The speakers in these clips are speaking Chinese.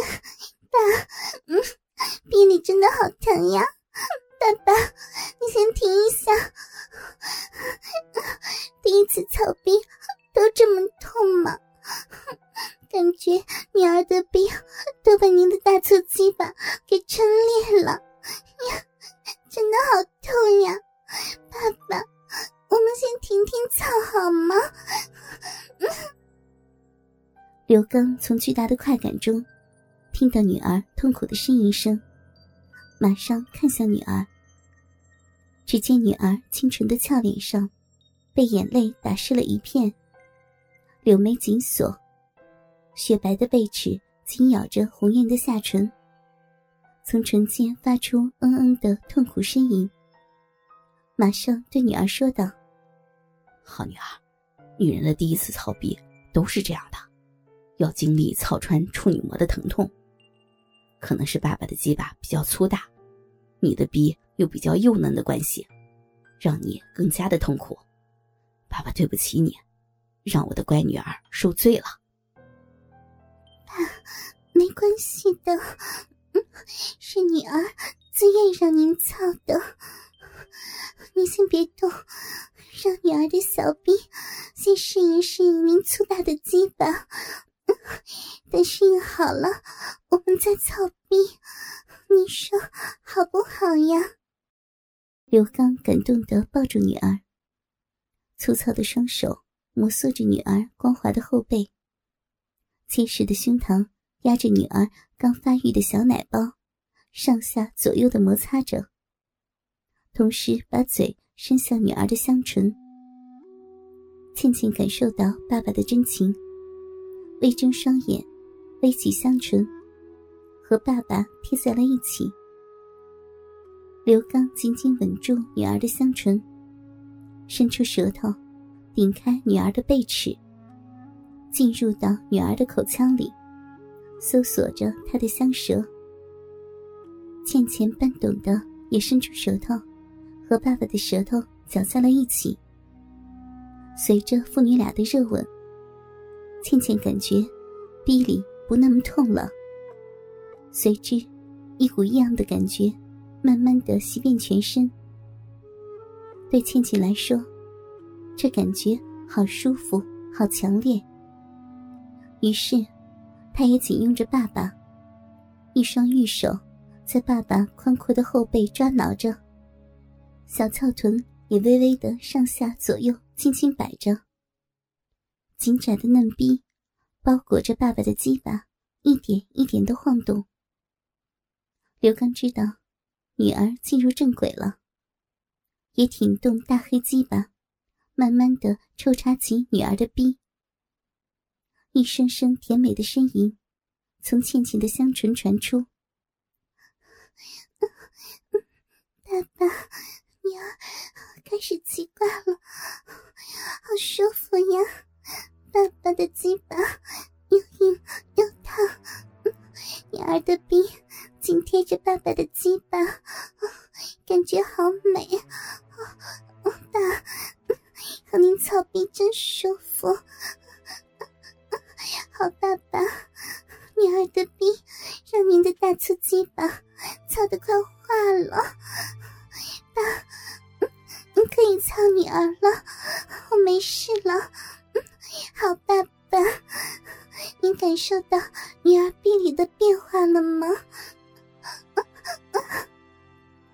呀，爸，嗯，逼里真的好疼呀！爸爸，你先停一下。第一次操逼都这么痛吗？感觉女儿的逼都被您的大粗鸡巴给撑裂了呀，真的好痛呀！爸爸，我们先停停操好吗？刘刚从巨大的快感中听到女儿痛苦的呻吟声，马上看向女儿。只见女儿清纯的俏脸上，被眼泪打湿了一片。柳眉紧锁，雪白的贝齿紧咬着红艳的下唇，从唇间发出“嗯嗯”的痛苦呻吟。马上对女儿说道：“好女儿，女人的第一次操逼都是这样的，要经历操穿处女膜的疼痛。可能是爸爸的鸡巴比较粗大，你的逼。”又比较幼嫩的关系，让你更加的痛苦。爸爸对不起你，让我的乖女儿受罪了。爸，没关系的，是女儿自愿让您操的。您先别动，让女儿的小臂先适应适应您粗大的鸡巴。等适应好了，我们再操逼。你说好不好呀？刘刚感动的抱住女儿，粗糙的双手摩挲着女儿光滑的后背，结实的胸膛压着女儿刚发育的小奶包，上下左右的摩擦着，同时把嘴伸向女儿的香唇。倩倩感受到爸爸的真情，微睁双眼，微起香唇，和爸爸贴在了一起。刘刚紧紧吻住女儿的香唇，伸出舌头，顶开女儿的背齿，进入到女儿的口腔里，搜索着她的香舌。倩倩半懂的也伸出舌头，和爸爸的舌头搅在了一起。随着父女俩的热吻，倩倩感觉逼里不那么痛了，随之一股异样的感觉。慢慢的袭遍全身，对倩倩来说，这感觉好舒服，好强烈。于是，她也紧拥着爸爸，一双玉手在爸爸宽阔的后背抓挠着，小翘臀也微微的上下左右轻轻摆着。紧窄的嫩逼包裹着爸爸的鸡巴，一点一点的晃动。刘刚知道。女儿进入正轨了，也挺动大黑鸡巴，慢慢的抽插起女儿的逼。一声声甜美的呻吟，从倩倩的香唇传出。爸爸，女儿开始奇怪了，好舒服呀！爸爸的鸡巴又硬又烫，女儿的逼。紧贴着爸爸的鸡巴，感觉好美。爸，和您操逼真舒服。好，爸爸，女儿的逼让您的大粗鸡巴操得快化了。爸，你可以操女儿了，我没事了。受到女儿逼里的变化了吗？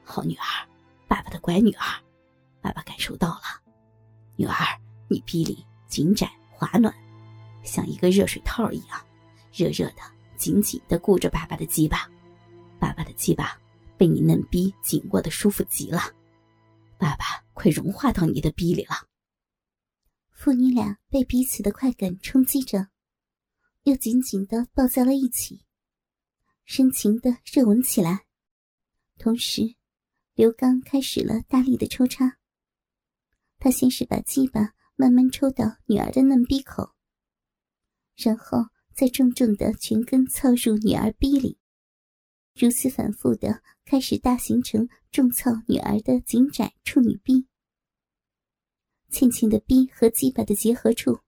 好女儿，爸爸的乖女儿，爸爸感受到了。女儿，你逼里紧窄滑暖，像一个热水套一样，热热的，紧紧的箍着爸爸的鸡巴。爸爸的鸡巴被你嫩逼紧握的舒服极了，爸爸快融化到你的逼里了。父女俩被彼此的快感冲击着，又紧紧的抱在了一起，深情的热吻起来，同时。刘刚开始了大力的抽插。他先是把鸡巴慢慢抽到女儿的嫩逼口，然后再重重的全根操入女儿逼里，如此反复的开始大形成重操女儿的紧窄处女逼。倩倩的逼和鸡巴的结合处，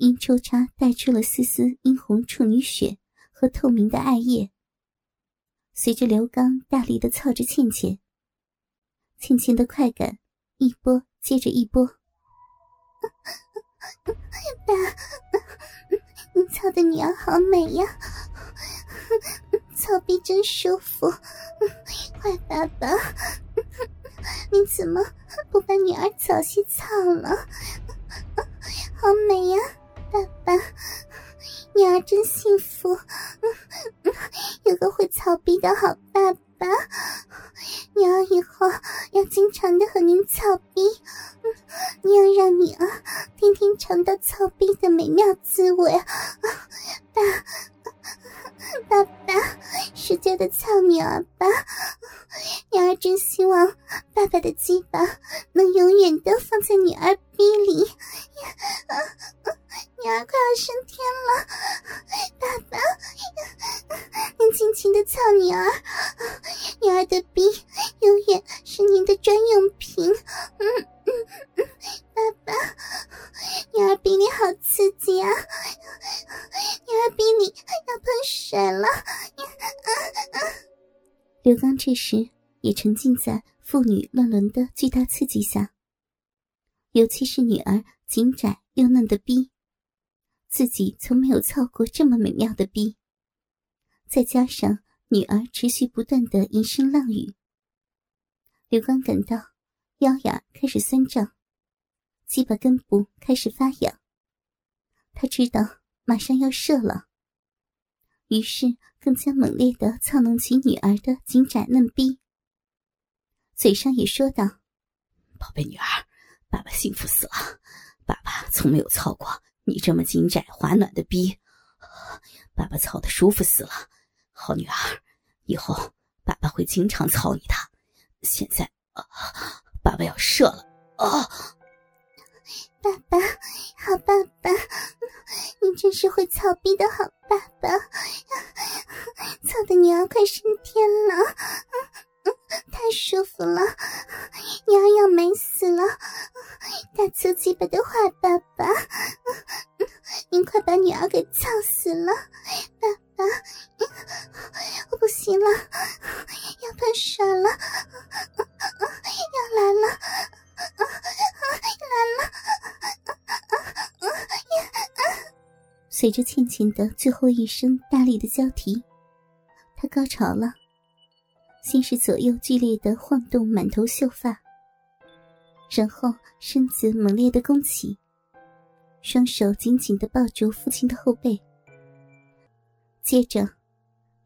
因抽插带出了丝丝殷红处女血和透明的艾叶。随着刘刚大力的操着倩倩，倩倩的快感一波接着一波。爸，你操的女儿好美呀，操逼真舒服，坏爸爸，你怎么不把女儿早些操了？好美呀，真幸福，有个会操逼的好爸爸，女儿以后要经常的和您操逼，你要让女儿天天尝到操逼的美妙滋味，爸，爸爸，使劲的操女儿吧，女儿真希望爸爸的鸡巴能永远的放在女儿逼里。女儿快要升天了，爸爸，你尽情的操女儿，女儿的逼永远是您的专用品。嗯嗯嗯，爸爸，女儿逼你好刺激啊！女儿逼你要喷水了。刘刚这时也沉浸在父女乱伦的巨大刺激下，尤其是女儿紧窄又嫩的逼。自己从没有操过这么美妙的逼，再加上女儿持续不断的吟声浪语，刘刚感到腰眼开始酸胀，鸡巴根部开始发痒。他知道马上要射了，于是更加猛烈的操弄起女儿的紧窄嫩逼，嘴上也说道：“宝贝女儿，爸爸幸福死了，爸爸从没有操过。”你这么紧窄滑暖的逼，爸爸操的舒服死了。好女儿，以后爸爸会经常操你的。现在，爸爸要射了啊！爸爸，好爸爸，你真是会操逼的好爸爸，操的女儿快升天了。太舒服了，娘要美死了！大粗鸡巴的坏爸爸，快把女儿给操死了！爸爸，我不行了，要喷水了，要来了，来了！随着倩倩的最后一声大力的交啼，她高潮了。先是左右剧烈的晃动满头秀发，然后身子猛烈的弓起，双手紧紧的抱住父亲的后背，接着，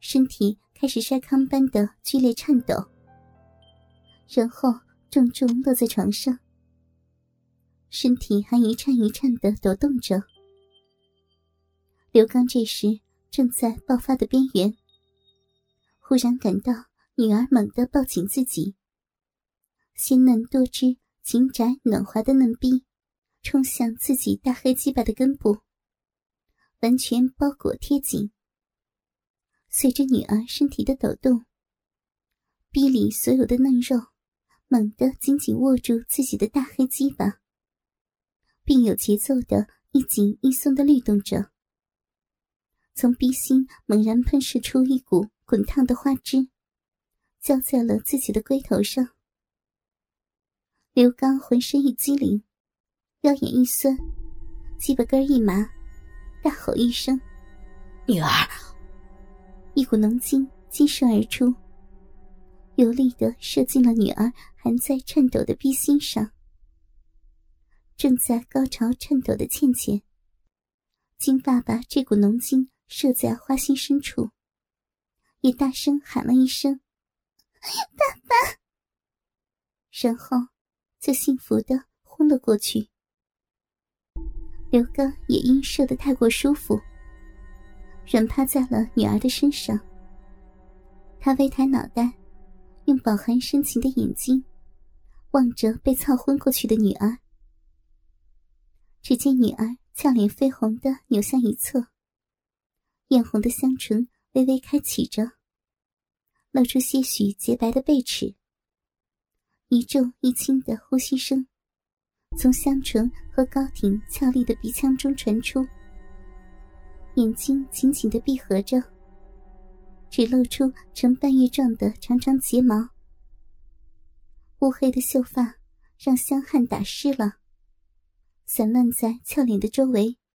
身体开始筛糠般的剧烈颤抖，然后重重落在床上，身体还一颤一颤的抖动着。刘刚这时正在爆发的边缘，忽然感到。女儿猛地抱紧自己，鲜嫩多汁、紧窄暖滑的嫩逼冲向自己大黑鸡巴的根部，完全包裹贴紧。随着女儿身体的抖动，逼里所有的嫩肉猛地紧紧握住自己的大黑鸡巴，并有节奏的一紧一松的律动着。从逼心猛然喷射出一股滚烫的花汁。浇在了自己的龟头上，刘刚浑身一激灵，腰眼一酸，鸡巴根一麻，大吼一声：“女儿！”一股浓精激射而出，有力的射进了女儿还在颤抖的逼心上。正在高潮颤抖的倩倩，经爸爸这股浓精射在花心深处，也大声喊了一声。爸爸，然后就幸福的昏了过去。刘刚也因射得太过舒服，软趴在了女儿的身上。他微抬脑袋，用饱含深情的眼睛望着被操昏过去的女儿。只见女儿俏脸绯红的扭向一侧，艳红的香唇微微开启着。露出些许洁白的贝齿，一重一轻的呼吸声从香唇和高挺俏丽的鼻腔中传出。眼睛紧紧的闭合着，只露出呈半月状的长长睫毛。乌黑的秀发让香汗打湿了，散乱在俏脸的周围，